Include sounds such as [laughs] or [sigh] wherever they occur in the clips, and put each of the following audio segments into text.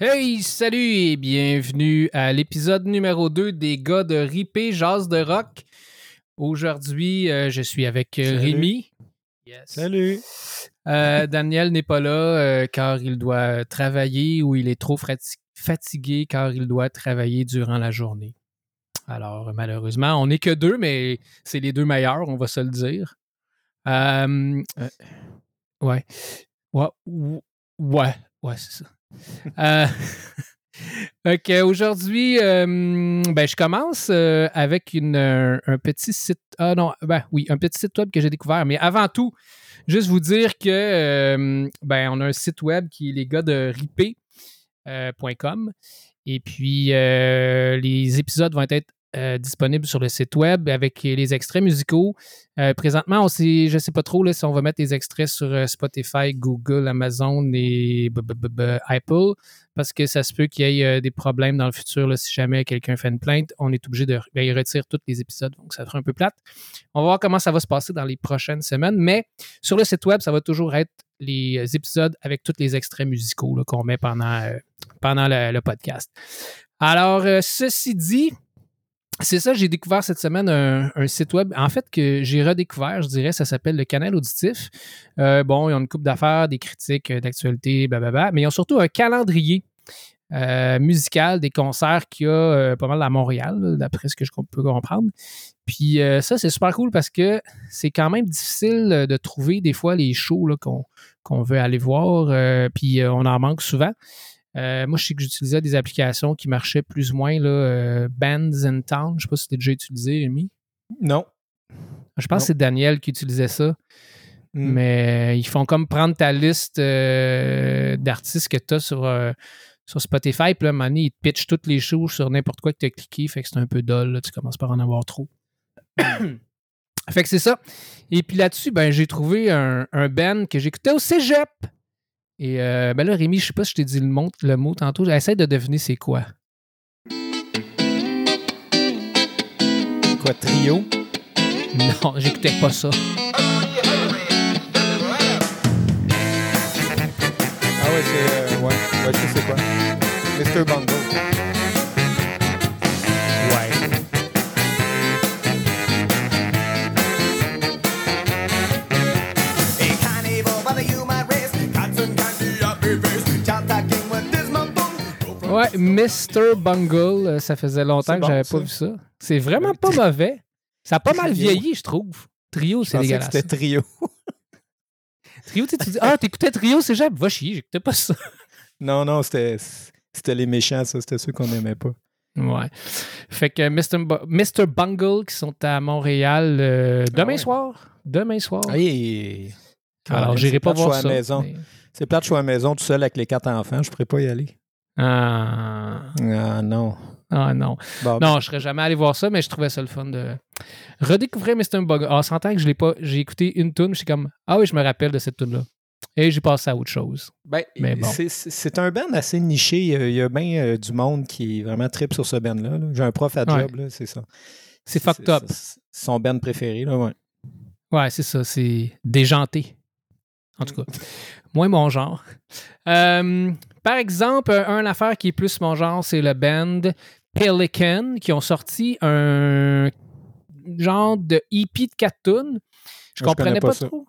Hey, salut et bienvenue à l'épisode numéro 2 des gars de Ripé Jazz de Rock. Aujourd'hui, euh, je suis avec euh, Salut. Rémi. Salut. Euh, Daniel n'est pas là car il doit travailler ou il est trop fati- fatigué car il doit travailler durant la journée. Alors, malheureusement, on n'est que deux, mais c'est les deux meilleurs, on va se le dire. Ouais. ouais. Ouais. ou- Ouais, ouais, c'est ça. Euh, [laughs] Ok, aujourd'hui, euh, ben, je commence euh, avec une, un, un petit site. Ah non, ben oui, un petit site web que j'ai découvert. Mais avant tout, juste vous dire que euh, ben, on a un site web qui est les gars de ripé.com. Et puis, euh, les épisodes vont être euh, disponibles sur le site web avec les extraits musicaux. Euh, présentement, je ne sais pas trop si on va mettre des extraits sur euh, Spotify, Google, Amazon et Apple parce que ça se peut qu'il y ait des problèmes dans le futur. si jamais quelqu'un fait une plainte, on est obligé de. ben, il retire tous les épisodes, donc ça fera un peu plate. On va voir comment ça va se passer dans les prochaines semaines, mais sur le site web, ça va toujours être les épisodes avec tous les extraits musicaux qu'on met pendant, pendant le, podcast. Alors, ceci dit, c'est ça, j'ai découvert cette semaine un, site web, en fait, que j'ai redécouvert, je dirais, ça s'appelle le Canal Auditif. Euh, bon, ils ont une coupe d'affaires, des critiques euh, d'actualité, blablabla, mais ils ont surtout un calendrier euh, musical des concerts qu'il y a pas mal à Montréal, d'après ce que je peux comprendre. Puis ça, c'est super cool parce que c'est quand même difficile de trouver des fois les shows qu'on veut aller voir, puis on en manque souvent. Euh, moi, je sais que j'utilisais des applications qui marchaient plus ou moins, là, euh, Bands in Town. Je sais pas si tu déjà utilisé, Rémi. Non. Je pense Non. que c'est Daniel qui utilisait ça. Hmm. Mais ils font comme prendre ta liste euh, d'artistes que tu as sur, euh, sur Spotify. Puis là, à un moment donné, ils te pitchent toutes les shows sur n'importe quoi que tu as cliqué. Fait que c'est un peu dole. là. Tu commences par en avoir trop. [coughs] fait que c'est ça. Et puis là-dessus, ben, j'ai trouvé un, un band que j'écoutais au cégep. Et euh, ben là, Rémi, je sais pas si je t'ai dit le mot, le mot tantôt. Essaye de deviner c'est quoi. Quoi, trio? Non, j'écoutais pas ça. Ah ouais, c'est... euh, ouais, ouais, je sais c'est quoi. Mr. Bungle. Ouais, Mr. Bungle, euh, ça faisait longtemps que bon, j'avais ça. pas vu ça. C'est vraiment pas mauvais. Ça a pas mal vieilli, je trouve. Trio, c'est dégueulasse. c'était trio. [laughs] Trio, tu dis, ah, t'écoutais Trio, c'est jamais. Va chier, j'écoutais pas ça. [laughs] non, non, c'était... C'était les méchants, ça. C'était ceux qu'on n'aimait pas. Ouais. Fait que Mr. Mr. Bungle qui sont à Montréal euh, demain Ah ouais. soir. Demain soir. Hey. Alors, j'irai pas voir ça. mais- C'est plate, je suis à la maison tout seul avec les quatre enfants. Je pourrais pas y aller. Ah. Ah non. Ah non. Bon, Non, je serais jamais allé voir ça, mais je trouvais ça le fun de redécouvrir Mr. Bungle. Ah, s'entend que je l'ai pas. J'ai écouté une tune, je suis comme Ah oui, je me rappelle de cette tune là Et j'ai passé à autre chose. Ben, Mais bon. c'est- un band assez niché. Il y a, il y a bien euh, du monde qui est vraiment trip sur ce band-là. là. J'ai un prof à Ouais. job, là, c'est ça. C'est fucked up. c'est son band préféré, là, ouais. Ouais, c'est ça. C'est déjanté. En tout cas, [laughs] moins mon genre. Euh, par exemple, un, affaire qui est plus mon genre, c'est le band Pelican qui ont sorti un genre de EP de 4 tunes. Je Moi, je comprenais pas, trop.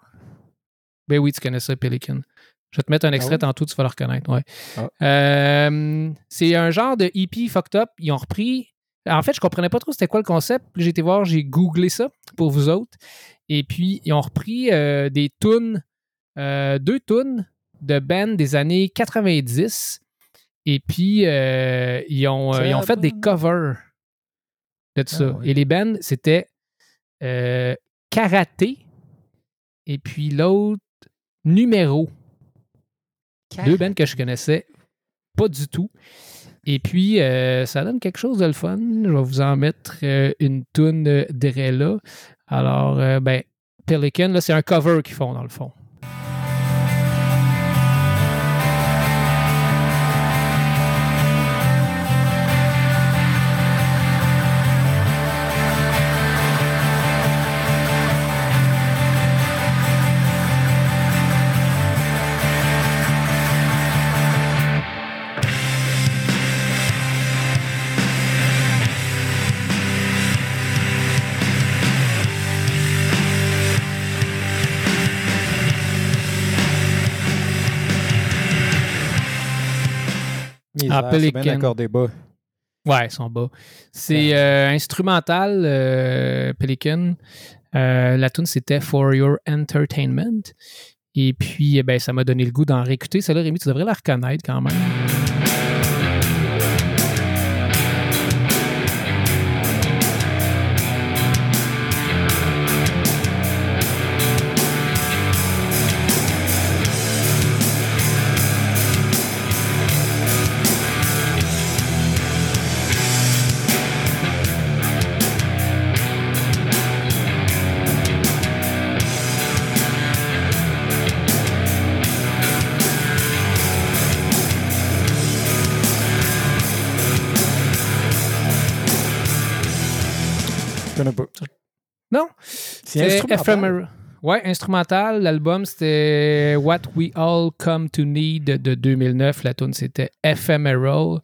Ben oui, tu connais ça, Pelican. Je vais te mettre un extrait ouais? tantôt, tu vas le reconnaître. Ouais. Ah. Euh, c'est un genre de EP fucked up. Ils ont repris. En fait, je comprenais pas trop c'était quoi le concept. J'ai été voir, j'ai googlé ça pour vous autres. Et puis, ils ont repris euh, des tunes, euh, deux tunes de bands des années 90. Et puis, euh, ils, ont, euh, ils ont fait des covers de tout Ah ça. Et les bands, c'était euh, Karaté et puis l'autre, Numéro. Deux bands que je connaissais pas du tout. Et puis, euh, ça donne quelque chose de le fun. Je vais vous en mettre euh, une toune de là. Alors, ben, Pelican, là, c'est un cover qu'ils font dans le fond. Ah, c'est bien. Ouais, ils sont bas. C'est euh, instrumental, euh, Pelican. Euh, la tune c'était For Your Entertainment. Et puis, eh ben, ça m'a donné le goût d'en réécouter. Celle-là, Rémi, tu devrais la reconnaître quand même. Non? C'est instrumental. Ouais, instrumental. L'album, c'était What We All Come to Need de 2009. La tune c'était Ephemeral.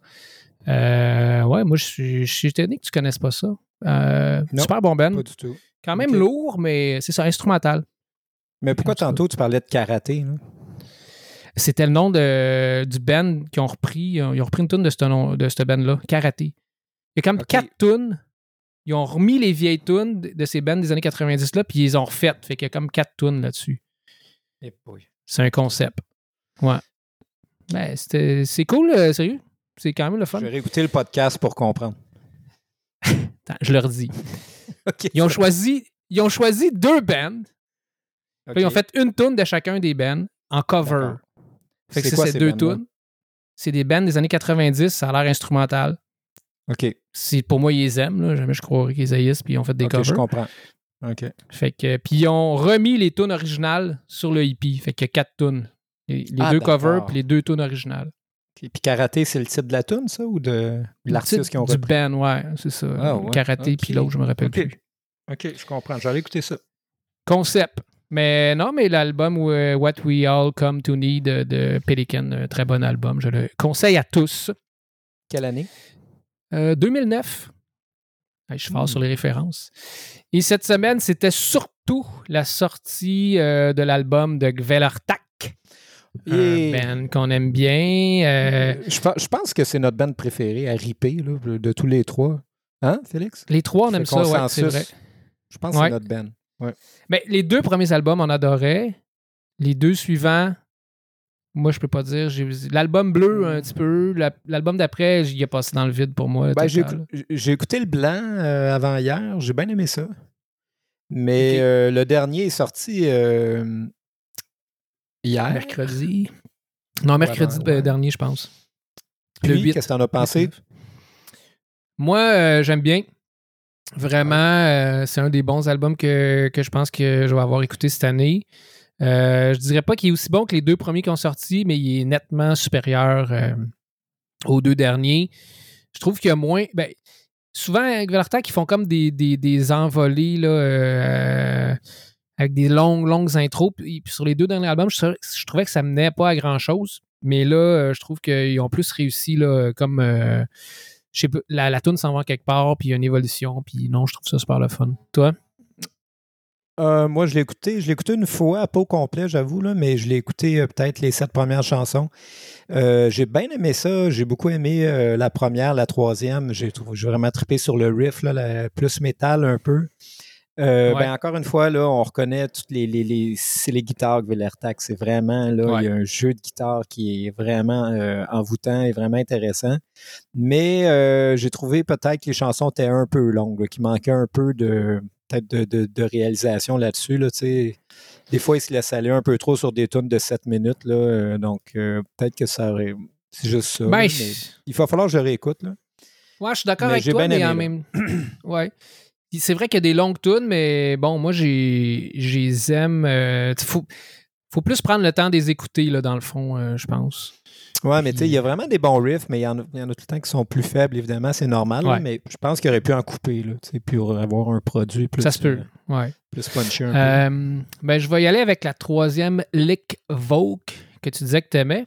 Euh, ouais, moi, je suis, je suis étonné que tu connaisses pas ça. Euh, Non, super bon band. Pas du tout. Quand même lourd, mais c'est ça, instrumental. Mais pourquoi tantôt tu parlais de karaté? C'était le nom de, du band qui ont repris. Ils ont repris une tune de ce, nom- de ce band-là, Karaté. Il y a comme Ok. quatre tunes. Ils ont remis les vieilles tunes de ces bands des années 90-là, puis ils les ont refaites. Fait qu'il y a comme quatre tunes là-dessus. Eh. C'est un concept. Ouais. Ben, c'était- c'est cool, euh, sérieux. C'est quand même le fun. Je vais réécouter le podcast pour comprendre. [laughs] Attends, je leur dis. [laughs] OK. Ils ont choisi, ils ont choisi deux bands. Ils ont fait une tune de chacun des bands en cover. Fait que C'est ces deux tunes. C'est des bands des années 90, ça a l'air instrumental. OK. Si pour moi ils les aiment, là, jamais je croirais qu'ils haïssent, puis ils ont fait des OK, je covers. comprends. OK. Fait que, puis ils ont remis les tunes originales sur le hippie. Fait qu'il y a quatre tunes. Les, les Ah, deux covers puis les deux tunes originales. OK. Puis karaté, c'est le titre de la tune, ça, ou de l'artiste qui ont Du repris? band, ouais, c'est ça. Ah, ouais. Karaté, puis l'autre, je me rappelle plus. OK, je comprends. J'allais écouter ça. Concept. Mais non, mais l'album euh, What We All Come to Need de, de Pelican, un très bon album. Je le conseille à tous. Quelle année? Euh, 2009. Hey, je suis fort Hmm. sur les références. Et cette semaine, c'était surtout la sortie euh, de l'album de Gvelartak. Et- Un band qu'on aime bien. euh, je, pe- je pense que c'est notre band préférée à ripper, là, de tous les trois. Hein, Félix? les trois, on aime ça, ouais, c'est vrai. Je pense que c'est notre band. Mais les deux premiers albums, on adorait. Les deux suivants, moi, je peux pas dire. L'album bleu, un petit peu. La- L'album d'après, j'y ai passé dans le vide pour moi. Ben, j'ai, écouté le blanc euh, avant hier. J'ai bien aimé ça. Mais euh, le dernier est sorti euh, hier. Mercredi. Non, mercredi Ouais, ouais. dernier, je pense. Le qu'est-ce que t'en as pensé? Moi, j'aime bien. Vraiment, c'est un des bons albums que, que je pense que je vais avoir écouté cette année. Euh, je dirais pas qu'il est aussi bon que les deux premiers qui ont sorti, mais il est nettement supérieur euh, aux deux derniers. Je trouve qu'il y a moins. Ben, souvent, avec Velartak, ils font comme des, des, des envolées là, euh, avec des longues, longues intros. Sur les deux derniers albums, je, trouvais- que ça menait pas à grand chose. Mais là, euh, je trouve qu'ils ont plus réussi là, comme. la, la tune s'en va quelque part, puis il y a une évolution, puis non, je trouve ça super le fun. Toi? Euh, moi, je l'ai écouté. Je l'ai écouté une fois, pas au complet, j'avoue, là, mais je l'ai écouté euh, peut-être les sept premières chansons. Euh, j'ai bien aimé ça. J'ai beaucoup aimé la première, la troisième. J'ai vraiment trippé sur le riff, là, la- plus métal un peu. Ouais. ben, encore une fois, là, on reconnaît toutes les, les, les- c'est les guitares. C'est vraiment là, Ouais. il y a un jeu de guitare qui est vraiment envoûtant et vraiment intéressant. Mais j'ai trouvé peut-être que les chansons étaient un peu longues, là, qu'il manquait un peu de peut-être de, de- de réalisation là-dessus. Là, des fois, ils se laissent aller un peu trop sur des tunes de 7 minutes. Là, euh, donc, euh, peut-être que ça aurait. C'est juste ça. là, Ben, mais il va falloir que je réécoute. Là. ouais, je suis d'accord avec toi, mais en même [clears throat] Ouais. C'est vrai qu'il y a des longues tunes, mais bon, moi, j'ai je les aime. euh, faut, faut plus prendre le temps de les écouter, là, dans le fond, je pense. Ouais, mais tu sais, il y a vraiment des bons riffs, mais il y, en a, il y en a tout le temps qui sont plus faibles, évidemment, c'est normal. là, mais je pense qu'il aurait pu en couper, là, tu sais, pour avoir un produit plus, ça se peut. euh, Ouais. plus punché un peu. Euh, ben, je vais y aller avec la troisième Lick Vogue que tu disais que tu aimais.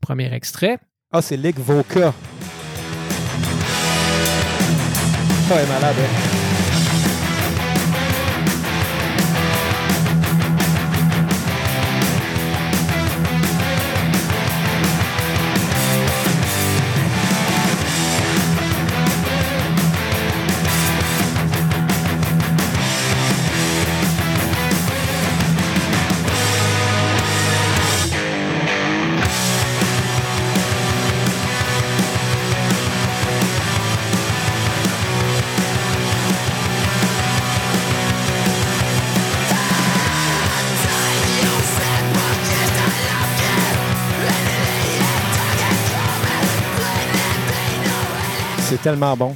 Premier extrait. Ah, c'est Lick Voca. Ah, elle est malade, hein? Tellement bon.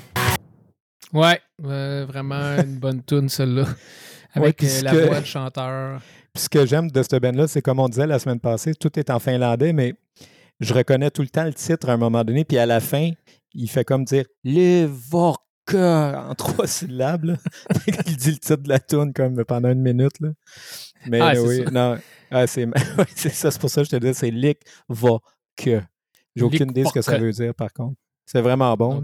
Ouais, euh, vraiment une bonne tune, celle-là. Avec Ouais, euh, la voix de chanteur. Puis ce que j'aime de ce band-là, c'est comme on disait la semaine passée, tout est en finlandais, mais je reconnais tout le temps le titre à un moment donné, puis à la fin, il fait comme dire Les Vorka en [laughs] trois syllabes. là. [laughs] il dit le titre de la tune comme pendant une minute. Là. Mais Ah, oui, ça. non. Ah, [laughs] c'est ça, c'est pour ça que je te dis, c'est Lick Vorka. J'ai aucune idée de ce que ça veut dire, par contre. C'est vraiment bon.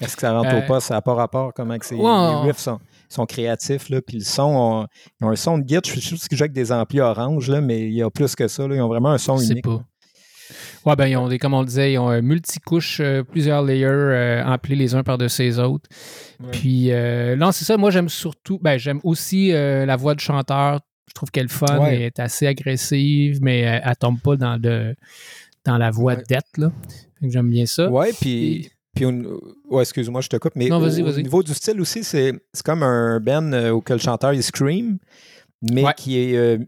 Est-ce que ça rentre Euh, au pas? Ça n'a pas rapport comment que c'est. Ouais, on- les riffs sont, sont créatifs, là, puis le son, on- ils ont un son de guide. Je suis sûr qu'ils jouent avec des amplis orange, là, mais il y a plus que ça. là. Ils ont vraiment un son unique. pas. Ouais, ben, ils ont des, comme on le disait, ils ont un multicouche, euh, plusieurs layers euh, emplis les uns par-dessus les autres. Ouais. Puis, euh, non, c'est ça. Moi, j'aime surtout, ben, j'aime aussi euh, la voix du chanteur. Je trouve qu'elle est fun Ouais. et est assez agressive, mais euh, elle tombe pas dans, le, dans la voix Ouais. d'être, J'aime bien ça. Ouais, puis. puis ouais, excuse-moi, je te coupe, mais Non, au, niveau du style aussi, c'est c'est comme un band euh, où que le chanteur il scream, mais Ouais. qui est euh,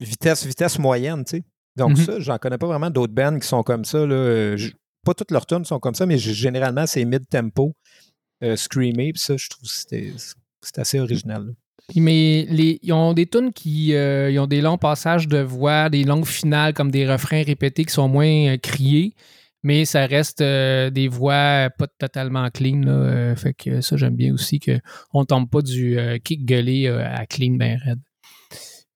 vitesse, vitesse moyenne, tu sais. Donc Mhm. ça, j'en connais pas vraiment d'autres bands qui sont comme ça. Là. Euh, je- pas toutes leurs tunes sont comme ça, mais généralement, c'est mid-tempo, euh, screamé, puis ça, je trouve que c'était- c'est assez original. là. Mais les, ils ont des tunes qui euh, ils ont des longs passages de voix, des longues finales comme des refrains répétés qui sont moins criés, mais ça reste euh, des voix pas totalement clean. Euh, fait que ça, j'aime bien aussi qu'on tombe pas du euh, kick gueulé à clean ben raide.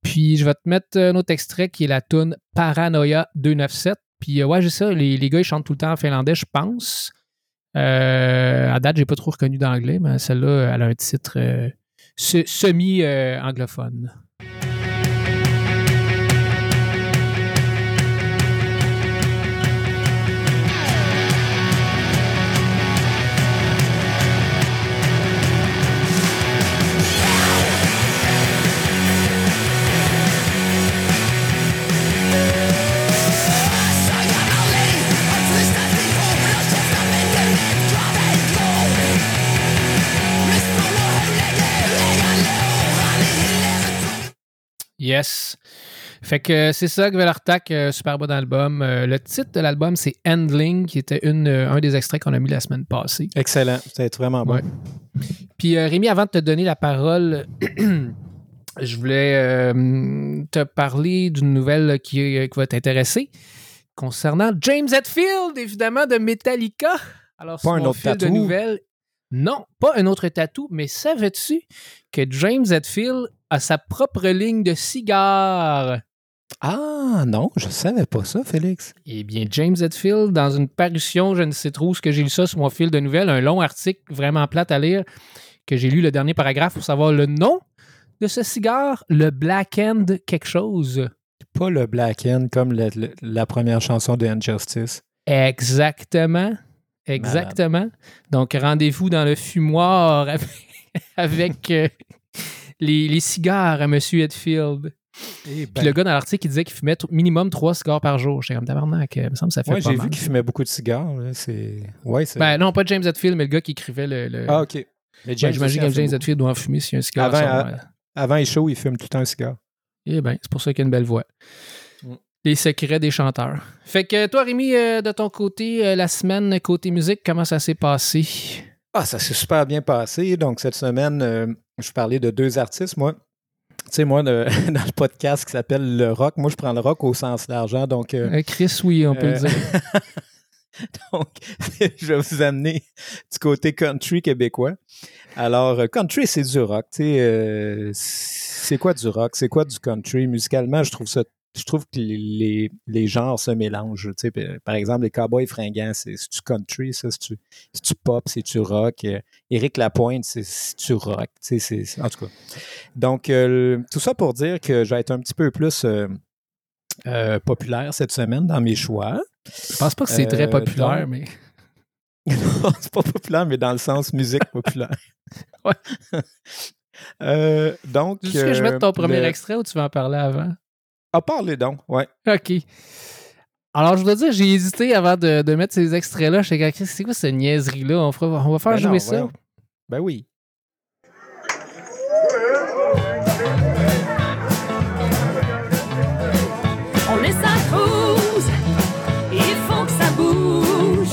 Puis je vais te mettre un autre extrait qui est la tune Paranoia 297. Puis ouais, j'ai ça, les, les gars ils chantent tout le temps en finlandais, je pense. À date, j'ai pas trop reconnu d'anglais, mais celle-là, elle a un titre se- semi-anglophone. Yes. Fait que euh, c'est ça, Gvelartak, euh, super bon album. Euh, le titre de l'album, c'est Handling, qui était une, un des extraits qu'on a mis la semaine passée. Excellent, c'était vraiment bon. Ouais. Puis Rémi, avant de te donner la parole, [clears throat] je voulais euh, te parler d'une nouvelle qui, qui va t'intéresser concernant James Hetfield, évidemment, de Metallica. Alors, Pas un autre fil de tatou? nouvelles, non, pas un autre tatou, mais savais-tu que James Hetfield a sa propre ligne de cigares? Ah non, je savais pas ça, Félix. Eh bien, James Hetfield, dans une parution, je ne sais trop où, ce que j'ai lu ça sur mon fil de nouvelles, un long article vraiment plate à lire, que j'ai lu le dernier paragraphe pour savoir le nom de ce cigare, le Black End quelque chose. Pas le Black End comme le- le- la première chanson de Injustice. Exactement. Exactement. Donc, rendez-vous dans le fumoir avec, [laughs] avec, euh, les, les cigares à M. Hetfield. Eh Puis le gars dans l'article, il disait qu'il fumait minimum trois cigares par jour. J'étais comme tabarnak, euh, il me semble que ça fait Ouais, j'ai vu qu'il fumait beaucoup de cigares. C'est. Ouais. Ben non, pas James Hetfield, mais le gars qui écrivait le. le- ah, ok. Ben, J'imagine que James fume Hetfield doit en fumer s'il y a un cigare. Avant, à- ouais. Avant les shows, il fume tout le temps un cigare. Eh bien, c'est pour ça qu'il a une belle voix. Mm. Les secrets des chanteurs. Fait que toi, Rémi, euh, de ton côté, euh, la semaine côté musique, comment ça s'est passé? Ah, ça s'est super bien passé. Donc, cette semaine, euh, je parlais de deux artistes. Moi, tu sais, moi, [laughs] dans le podcast qui s'appelle Le Rock, moi, je prends le rock au sens hein. donc, euh, Euh, Chris, oui, on peut Euh, le dire. [laughs] Donc, [laughs] je vais vous amener du côté country québécois. Alors, euh, country, c'est du rock. tu sais, euh, c'est quoi du rock? C'est quoi du country? Musicalement, je trouve ça. Je trouve que les, les- les genres se mélangent. tu sais. Par exemple, les Cowboys fringants, c'est du country, ça, c'est du pop, c'est du rock. Euh, Éric Lapointe, c'est du rock. tu sais, En tout cas. Donc, euh, tout ça pour dire que je vais être un petit peu plus euh, euh, populaire cette semaine dans mes choix. Je pense pas que c'est très populaire, donc- mais. [laughs] Non, c'est pas populaire, mais dans le sens musique populaire. [laughs] Ouais. Donc. Tu veux que je mette ton premier le- extrait ou tu vas en parler avant? Ah, parlez donc, ouais. OK. Alors, je voudrais dire, j'ai hésité avant de, mettre ces extraits-là. Je sais c'est quoi cette niaiserie-là? On, va faire ben jouer ça. Ben oui. On est sa cruise, il faut que ça bouge.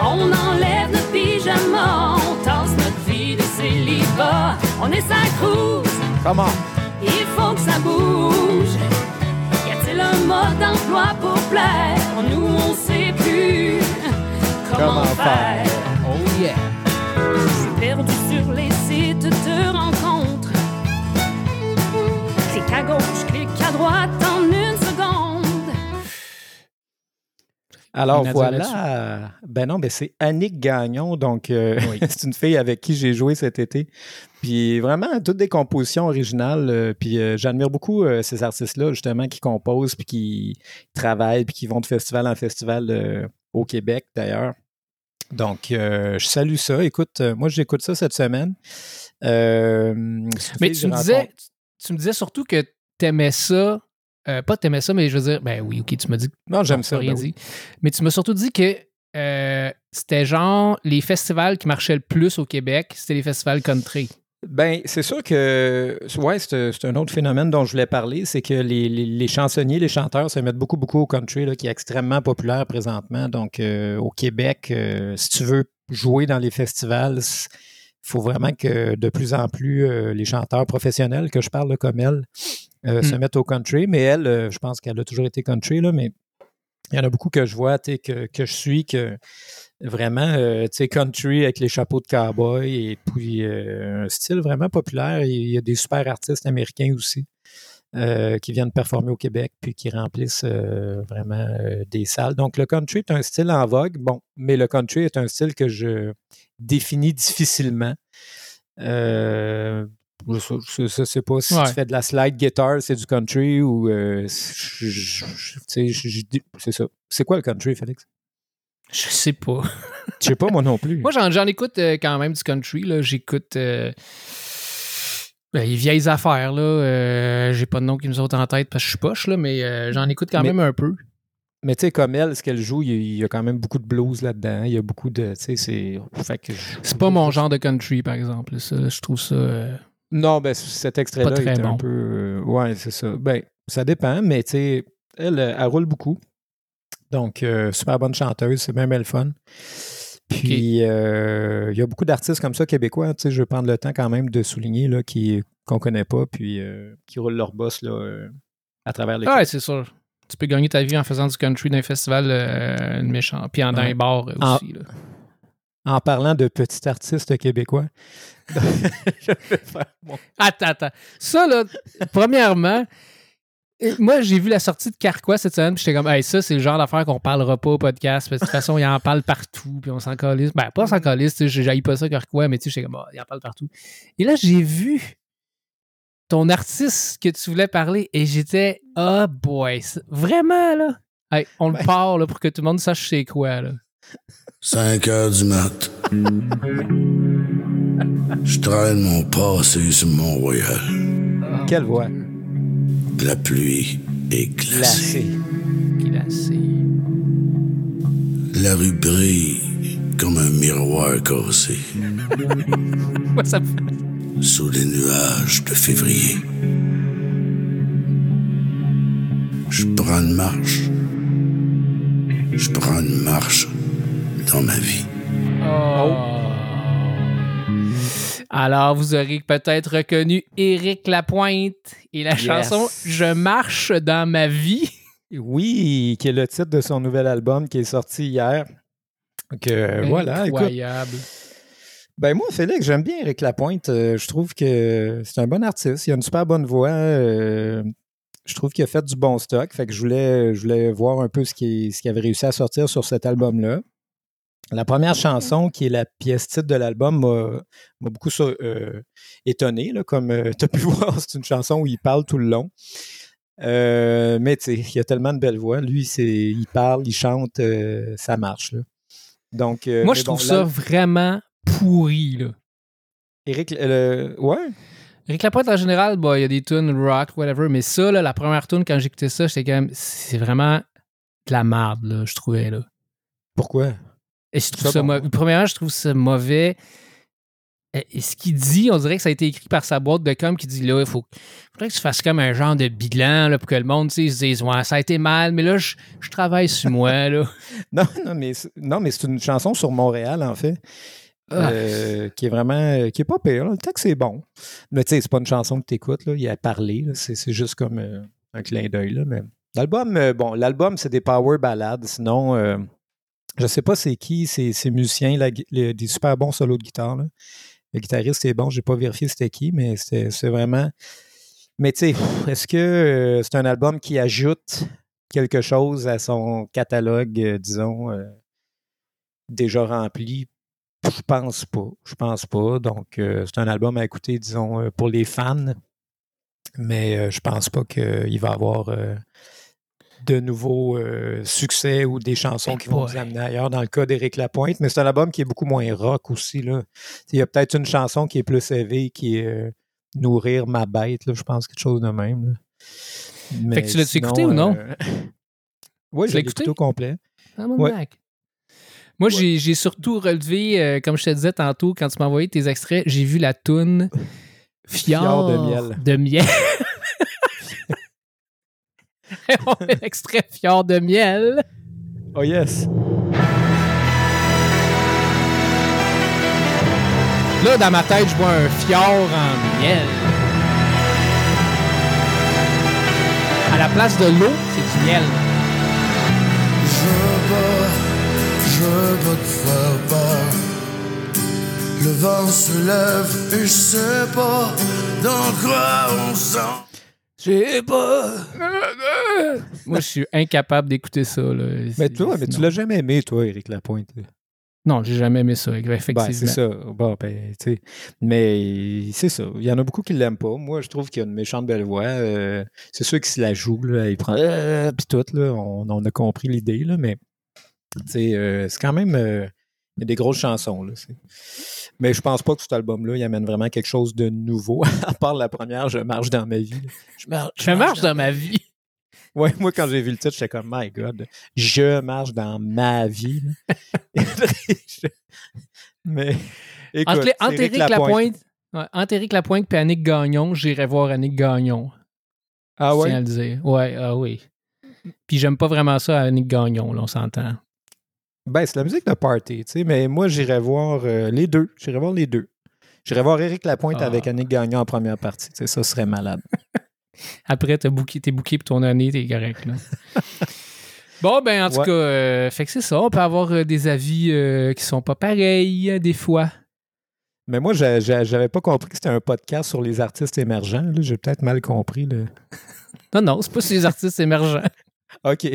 On enlève notre pyjama, on tasse notre vie de célibat. On est sa cruise, comment? Il faut que ça bouge. Y a-t-il un mode d'emploi pour plaire? Nous, on sait plus [laughs] comment, Comment faire? faire. Oh yeah. C'est perdu sur les sites de rencontres. Clique à gauche, clique à droite en Alors voilà. Ben non, ben c'est Annick Gagnon. Donc, euh, Oui. [laughs] c'est une fille avec qui j'ai joué cet été. Puis vraiment, toutes des compositions originales. euh, puis euh, j'admire beaucoup ces artistes-là, justement, qui composent, puis qui travaillent, puis qui vont de festival en festival au Québec, d'ailleurs. Donc, je salue ça. Écoute, moi, j'écoute ça cette semaine. Mais tu me disais, tu me disais surtout que t'aimais ça. Euh, pas t'aimais ça, mais je veux dire, ben oui, ok, tu m'as dit. Non, j'aime ça. rien ben oui. dit. Mais tu m'as surtout dit que euh, c'était genre les festivals qui marchaient le plus au Québec, c'était les festivals country. Ben, c'est sûr que, ouais, c'est un autre phénomène dont je voulais parler, c'est que les, les- les chansonniers, les chanteurs se mettent beaucoup, beaucoup au country, là, qui est extrêmement populaire présentement. Donc, euh, au Québec, euh, si tu veux jouer dans les festivals, il faut vraiment que de plus en plus euh, les chanteurs professionnels, que je parle comme elle, euh, se Mm. mettent au country. Mais elle, euh, je pense qu'elle a toujours été country, là, mais il y en a beaucoup que je vois, que, que je suis, que vraiment, euh, tu sais, country avec les chapeaux de cowboy et puis un style vraiment populaire. Il y a des super artistes américains aussi euh, qui viennent performer au Québec puis qui remplissent euh, vraiment euh, des salles. Donc, le country est un style en vogue, bon, mais le country est un style que je définis difficilement. Je ne sais pas si Ouais. tu fais de la slide guitar, c'est du country ou. euh, c'est ça. C'est quoi le country, Félix? Je sais pas. Je sais pas, moi non plus. [laughs] Moi, j'en, écoute euh, quand même du country. Là. J'écoute euh, ben, les vieilles affaires. Là. J'ai pas de nom qui me saute en tête parce que je suis poche, là, mais j'en écoute quand Mais- même un peu. Mais tu sais, comme elle, ce qu'elle joue, il y, a, quand même beaucoup de blues là-dedans. Il y a beaucoup de. Tu sais, c'est. Fait que je- C'est pas mon genre de country, par exemple. Ça, je trouve ça. euh, Non, ben cet extrait-là était un bon. peu. euh, ouais, c'est ça. Ben, ça dépend, mais tu sais, elle, euh, elle roule beaucoup. Donc, euh, super bonne chanteuse, c'est même elle fun. Puis, euh, il y a beaucoup d'artistes comme ça québécois, tu sais, je vais prendre le temps quand même de souligner, là, qui, qu'on connaît pas, puis qui roulent leur boss, là, à travers les. Ouais, c'est sûr. Tu peux gagner ta vie en faisant du country dans un festival euh, méchant. Puis en, dans Ouais. les bars aussi. là. En parlant de petits artistes québécois, [laughs] je vais faire mon Attends, attends. Ça, là, premièrement, moi, j'ai vu la sortie de Carquois cette semaine, puis j'étais comme, hey, ça, c'est le genre d'affaire qu'on parlera pas au podcast, parce que de toute façon, il en parle partout, puis on s'en calisse. Ben, pas s'en calisse, tu sais, j'haïs pas ça, Carquois, mais tu sais, j'étais comme, Ah, il en parle partout. Et là, j'ai vu ton artiste que tu voulais parler, et j'étais, oh boy, vraiment, là. Hey, on le Ouais. part, là, pour que tout le monde sache c'est quoi, là. 5 heures du mat. Je traîne mon passé sur Mont-Royal. Quelle voix? La pluie est glacée. Glacée. Glacé. La rue brille comme un miroir cassé Moi, ça me fait- sous les nuages de février. Je prends une marche. Je prends une marche dans ma vie. Oh. Alors, vous aurez peut-être reconnu Éric Lapointe et la Yes. chanson Je marche dans ma vie. Oui, qui est le titre de son nouvel album qui est sorti hier. Donc, euh, voilà, écoute. Incroyable. Ben moi, Félix, j'aime bien Eric Lapointe. Euh, je trouve que c'est un bon artiste. Il a une super bonne voix. Euh, je trouve qu'il a fait du bon stock. Fait que je voulais, je voulais voir un peu ce qu'il ce qu'il avait réussi à sortir sur cet album-là. La première chanson, qui est la pièce titre de l'album, m'a beaucoup euh, étonné. Là, comme tu as pu [laughs] voir, c'est une chanson où il parle tout le long. Euh, mais tu sais, il a tellement de belles voix. Lui, il parle, il chante, euh, ça marche. Là. Donc, euh, Moi, je bon, trouve ça vraiment pourri. Là. Eric, le- ouais. Éric Lapointe, en général, bah, il y a des tunes rock, whatever, mais ça, la première tune, quand j'écoutais ça, j'étais quand même. C'est vraiment de la merde, je trouvais. Là. Pourquoi? Et je trouve Ça, ça, bon. Premièrement, je trouve ça mauvais. Et ce qu'il dit, on dirait que ça a été écrit par sa boîte de com qui dit là, il faut, faudrait que tu fasses comme un genre de bilan là, pour que le monde se dise Ouais, ça a été mal, mais là, je, je travaille sur moi. [laughs] Là. Non, non, mais c'est- non, mais c'est une chanson sur Montréal, en fait. Ah. euh, qui est vraiment, euh, qui est pas pire. là. Le texte est bon. Mais tu sais, c'est pas une chanson que tu écoutes, il a parlé, là. c'est juste comme euh, un clin d'œil. là, Mais l'album, bon, l'album, c'est des power ballades. Sinon, je sais pas c'est qui, ces ces musiciens, des super bons solos de guitare. Le guitariste est bon, j'ai pas vérifié c'était qui, mais c'est vraiment. Mais tu sais, est-ce que euh, c'est un album qui ajoute quelque chose à son catalogue, euh, disons, euh, déjà rempli? Je pense pas. Je pense pas. Donc, c'est un album à écouter, disons, pour les fans. Mais je pense pas qu'il va avoir de nouveaux euh, succès ou des chansons Big qui vont boy. nous amener ailleurs dans le cas d'Éric Lapointe. Mais c'est un album qui est beaucoup moins rock aussi. Là. Il y a peut-être une chanson qui est plus élevée, qui est euh, Nourrir ma bête. Là, je pense quelque chose de même. là. Mais que tu sinon, écouté ou non? euh, [laughs] oui, Tu je l'as l'ai écouté? au complet. Ah, mon Ouais. Mac. Moi, j'ai- j'ai surtout relevé, euh, comme je te disais tantôt, quand tu m'as envoyé tes extraits, j'ai vu la toune Fjord, [laughs] Fjord de miel. De miel. [laughs] [laughs] On fait l'extrait Fjord de miel. Oh yes! Là, dans ma tête, je vois un fjord en miel. À la place de l'eau, c'est du miel. Je veux pas, je veux te faire peur. Le vent se lève et je sais pas dans quoi on sent. Je sais pas. Moi, je suis incapable d'écouter ça. Là. Mais toi, mais tu l'as jamais aimé, toi, Éric Lapointe. Non, j'ai jamais aimé ça, Ben, effectivement. c'est ça. Bon, ben, tu sais. Mais c'est ça. Il y en a beaucoup qui l'aiment pas. Moi, je trouve qu'il a une méchante belle voix. Euh, c'est sûr qu'il se la joue, là. Il prend. Euh, puis tout, là. On, on a compris l'idée, là. Mais, tu sais, euh, c'est quand même. Il y a des grosses chansons, là. Mais je pense pas que cet album-là, il amène vraiment quelque chose de nouveau. [laughs] à part la première, Je marche dans ma vie. Je marche, Je marche dans ma vie. Ouais, moi, quand j'ai vu le titre, j'étais comme, my God, je marche dans ma vie. [laughs] [laughs] Mais, écoute, Entre, Éric Lapointe, ouais, entre Éric Lapointe et Annick Gagnon, j'irais voir Annick Gagnon. Ah Je tiens à ouais? le dire. Ouais, ah oui. Puis j'aime pas vraiment ça à Annick Gagnon, là, on s'entend. Ben, c'est la musique de party, tu sais, mais moi, j'irais voir euh, les deux. J'irais voir les deux. J'irais voir Éric Lapointe Ah. avec Annick Gagnon en première partie. Tu sais, ça serait malade. [laughs] Après, t'as booké, t'es booké pour ton année, t'es correct. Là. [laughs] bon, ben, en tout Ouais. cas, euh, fait que c'est ça. On peut avoir euh, des avis euh, qui sont pas pareils, euh, des fois. Mais moi, j'a- j'a- j'avais pas compris que c'était un podcast sur les artistes émergents. là. J'ai peut-être mal compris. le- Non, non, c'est pas sur les artistes émergents. [laughs] OK.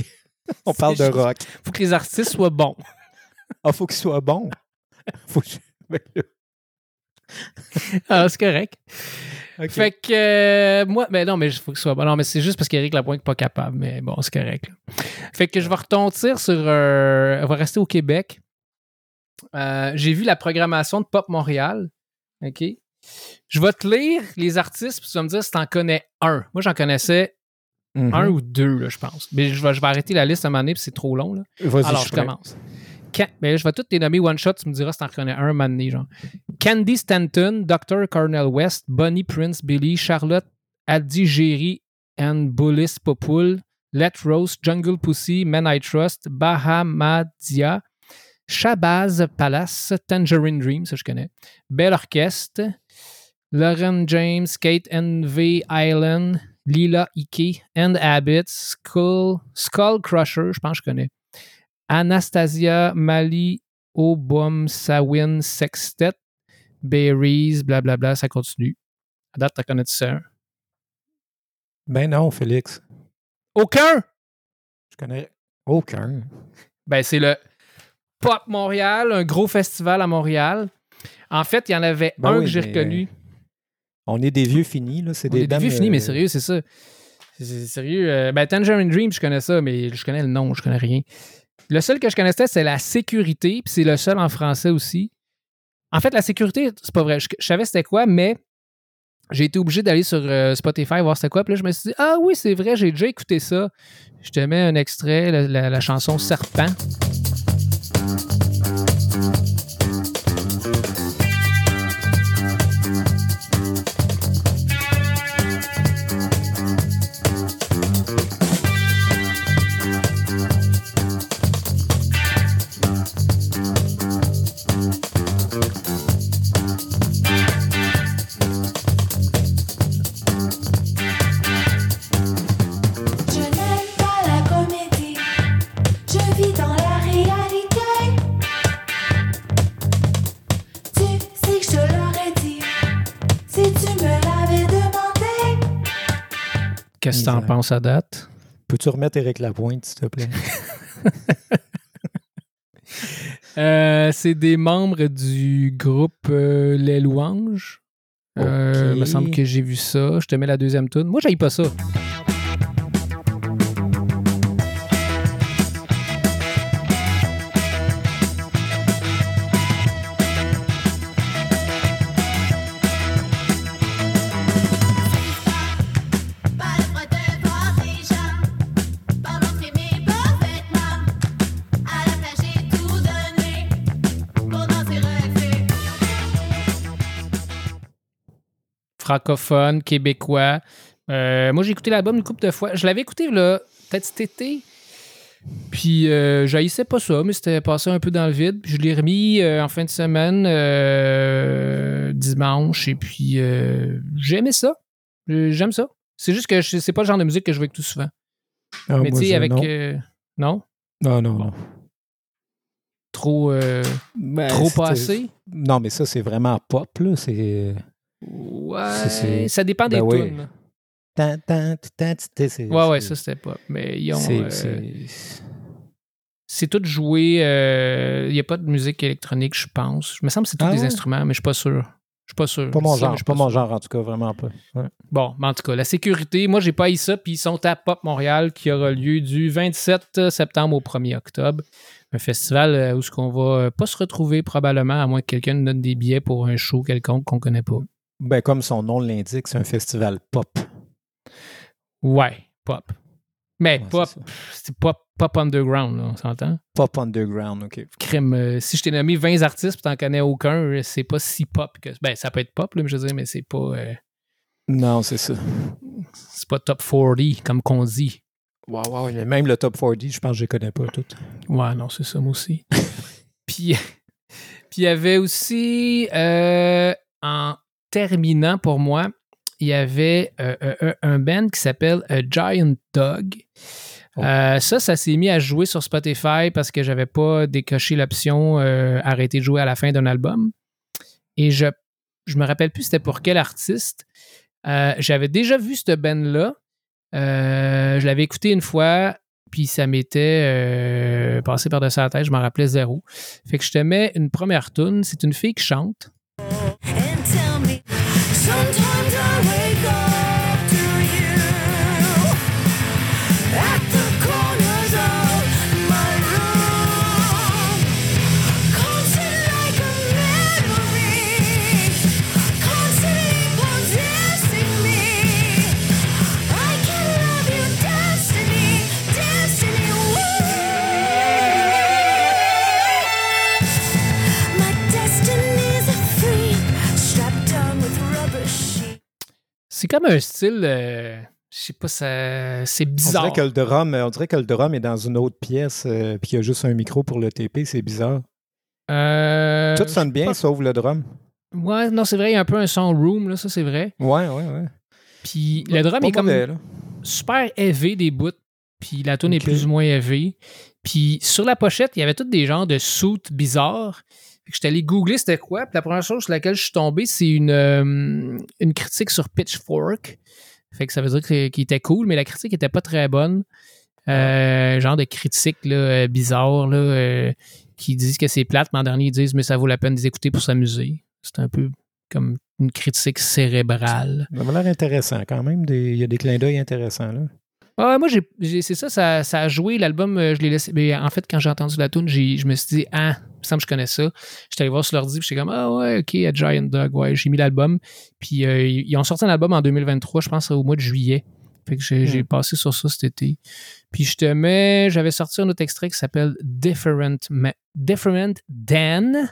[laughs] On parle de rock. Faut que les artistes soient bons. Ah, faut qu'il soit bon. [laughs] Faut que je- Ben, Ah, c'est correct. Fait que euh, moi, mais non, mais il faut que ce soit bon. Non, mais c'est juste parce qu'Éric Lapointe n'est pas capable. Mais bon, c'est correct. là. Fait que je vais retentir sur. euh, on va rester au Québec. Euh, J'ai vu la programmation de Pop Montréal. OK? Je vais te lire les artistes, puis tu vas me dire si tu en connais un. Moi, j'en connaissais Mhm. un ou deux, là, je pense. Mais je vais, je vais arrêter la liste à un moment donné, puis c'est trop long. Là. Alors, je commence. Ben, je vais toutes les nommer one shot, tu me diras si t'en reconnais un, un moment donné, genre. Candy Stanton, Dr. Cornel West, Bonnie Prince Billy, Charlotte Adigéry and Bullis Popul, Let Rose, Jungle Pussy, Men I Trust, Bahamadia, Shabazz Palace, Tangerine Dream, ça je connais, Belle Orchestre, Lauren James, Kate NV Island, Lila Ike, and Abbott, Skull, Skull Crusher, je pense que je connais. Anastasia Mali Obom Sawin Sextet, Berries, blablabla, ça continue. À date, t'as connais ça? Ben non, Félix. Aucun! Je connais aucun. Ben, c'est le Pop Montréal, un gros festival à Montréal. En fait, il y en avait Ben un oui, que j'ai reconnu. On est des vieux finis, là. C'est des des vieux finis, mais euh, sérieux, c'est ça. C'est- C'est sérieux. euh, ben, Tangerine Dream, je connais ça, mais je connais le nom, je connais rien. Le seul que je connaissais, c'est la sécurité, puis c'est le seul en français aussi. En fait, la sécurité, c'est pas vrai. Je, je savais c'était quoi, mais j'ai été obligé d'aller sur euh, Spotify voir c'était quoi. Puis là, je me suis dit, ah oui, c'est vrai, j'ai déjà écouté ça. Je te mets un extrait, la, la- la chanson Serpent. Qu'est-ce que t'en penses à date? Peux-tu remettre Éric Lapointe, s'il te plaît? [laughs] Euh, c'est des membres du groupe euh, Les Louanges. Euh, Ok. me semble que j'ai vu ça. Je te mets la deuxième tune. Moi, j'aille pas ça. Francophone, québécois. Euh, moi, j'ai écouté l'album une couple de fois. Je l'avais écouté là, peut-être cet été. Puis, euh, j'haïssais pas ça, mais c'était passé un peu dans le vide. Puis je l'ai remis euh, en fin de semaine, euh, dimanche, et puis euh, j'aimais ça. J'aime ça. C'est juste que je- c'est pas le genre de musique que je veux tout souvent. Ah, mais tu sais, avec. Non, euh, non? non, non. Bon. non. Trop, euh, Ben, trop passé? Non, mais ça, c'est vraiment pop, là. C'est. Ouais. Ça dépend des Ben oui. Ouais, ouais, ça c'était pas. Mais ils ont. c'est- euh, tout joué. euh, Il n'y a pas de musique électronique, je pense. Je me semble que c'est tous Ah des ouais? instruments, mais je suis pas sûr. Je suis pas sûr. Pas mon genre, pas mon genre en tout cas, vraiment pas. Ouais. Bon, mais en tout cas, la sécurité, moi, j'ai pas eu ça, puis ils sont à Pop Montréal qui aura lieu du 27 septembre au 1er octobre. Un festival euh, où ce qu'on va euh, pas se retrouver probablement, à moins que quelqu'un nous donne des billets pour un show quelconque qu'on connaît pas. Ben, comme son nom l'indique, c'est un festival pop. Ouais, pop. Mais Ouais, pop, c'est pop, pop underground, là, on s'entend? Pop underground, OK. crime. euh, si je t'ai nommé 20 artistes et t'en connais aucun, euh, c'est pas si pop que. Ben, ça peut être pop, là, mais je veux dire, mais c'est pas. euh, Non, c'est ça. c'est pas top 40, comme qu'on dit. Wow, wow, mais même le top 40, je pense que je les connais pas toutes. Ouais, non, c'est ça, moi aussi. [laughs] puis, puis il y avait aussi, euh, en terminant pour moi, il y avait euh, euh, euh, un band qui s'appelle Giant Dog. Oh. Euh, ça, ça s'est mis à jouer sur Spotify parce que j'avais pas décoché l'option euh, arrêter de jouer à la fin d'un album. Et je, je me rappelle plus c'était pour quel artiste. J'avais déjà vu ce band-là. Je l'avais écouté une fois, puis ça m'était passé par-dessus la tête, je m'en rappelais zéro. Fait que je te mets une première tune. C'est une fille qui chante. Comme un style, euh, je sais pas, ça, c'est On bizarre. dirait, que le drum, on dirait que le drum est dans une autre pièce euh, puis qu'il y a juste un micro pour le TP, c'est bizarre. Euh, Tout sonne bien, pas- sauf le drum. Ouais, non, c'est vrai, il y a un peu un son room, là, ça c'est vrai. Ouais, ouais, ouais. Puis le drum Pas est comme là. super élevé des bouts, puis la tune est plus ou moins élevée. Puis sur la pochette, il y avait tous des genres de suits bizarres. J'étais allé googler c'était quoi. Puis la première chose sur laquelle je suis tombé, c'est une, euh, une critique sur Pitchfork. Fait que ça veut dire qu'il était cool, mais la critique était pas très bonne. Euh, genre de critique là, euh, bizarre là, qui disent que c'est plate, mais en dernier, ils disent mais ça vaut la peine de les écouter pour s'amuser. C'est un peu comme une critique cérébrale. Ça m'a l'air intéressant quand même. Il y a des clins d'œil intéressants, là. Ouais, moi, c'est ça, ça, ça a joué. L'album, euh, je l'ai laissé. Mais en fait, quand j'ai entendu la tune, je me suis dit, ah, il me semble que je connais ça. J'étais allé voir sur l'ordi, puis j'étais comme, ah ouais, ok, à Giant Dog, ouais, j'ai mis l'album. Puis euh, ils ont sorti un album en 2023, je pense au mois de juillet. Fait que j'ai, j'ai passé sur ça cet été. Puis je te mets, j'avais sorti un autre extrait qui s'appelle Different, Ma- Different Dan.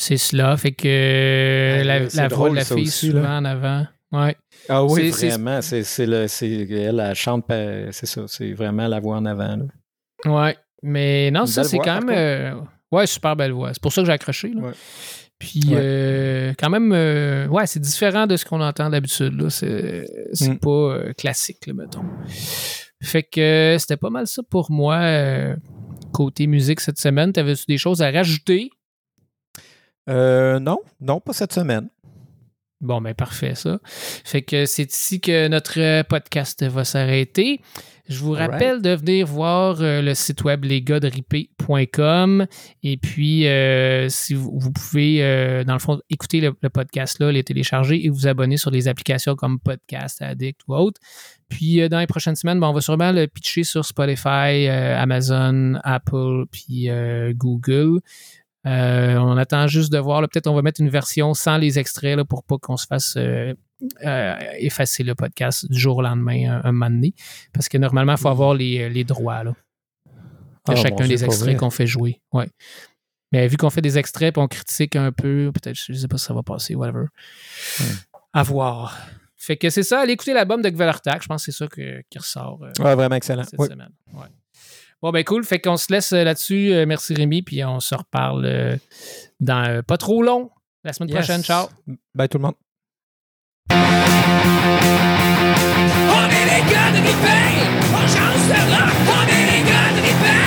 C'est cela. Fait que euh, la, la voix de la fille aussi, souvent là. en avant. Ouais. Ah oui, vraiment. C'est, c'est le, c'est, elle, elle chante, c'est ça. C'est vraiment la voix en avant. là. Ouais. Mais non, Une ça, c'est quand même. euh, ouais, super belle voix. C'est pour ça que j'ai accroché. Là. Ouais. Puis, Ouais. euh, quand même, euh, ouais, c'est différent de ce qu'on entend d'habitude. là. C'est, c'est Mm. pas euh, classique, là, mettons. Fait que euh, c'était pas mal ça pour moi, euh, côté musique cette semaine. T'avais-tu des choses à rajouter? Euh, non, non, pas cette semaine. Bon, ben parfait, ça. Fait que c'est ici que notre euh, podcast va s'arrêter. Je vous rappelle de venir voir euh, le site web lesgasderipé.com et puis euh, si vous, vous pouvez, euh, dans le fond, écouter le, le podcast là, les télécharger et vous abonner sur les applications comme Podcast Addict ou autres. Puis euh, dans les prochaines semaines, ben, on va sûrement le pitcher sur Spotify, Amazon, Apple, puis Google. Euh, on attend juste de voir. Peut-être on va mettre une version sans les extraits là, pour pas qu'on se fasse euh, euh, effacer le podcast du jour au lendemain, un, moment donné. Parce que normalement, il faut avoir les, les droits là, de Ah, chacun des extraits qu'on fait jouer. Ouais. Mais vu qu'on fait des extraits et on critique un peu, peut-être, je sais pas si ça va passer, whatever. Hmm. À voir. Fait que c'est ça, allez écouter l'album de Gvelartak. Je pense que c'est ça que- qui ressort. Ouais, vraiment excellent. cette Oui. semaine. Ouais. Bon, ben cool. Fait qu'on se laisse euh, là-dessus. Euh, merci Rémi, puis on se reparle euh, dans euh, pas trop long. La semaine Yes. prochaine. Ciao. Bye tout le monde. On est les gars de Ripey, on chance de rock. On est les gars de Ripey,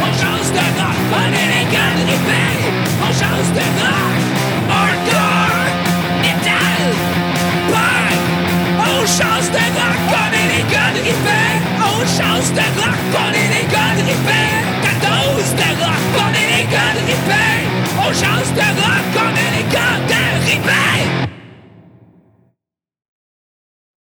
on chance de rock. On est les gars de Ripey, on chance de rock. Hardcore, metal, punk, on chance de rock. On est les gars de Ripey, on chance de rock. 14 de rock, on est de on rock, de.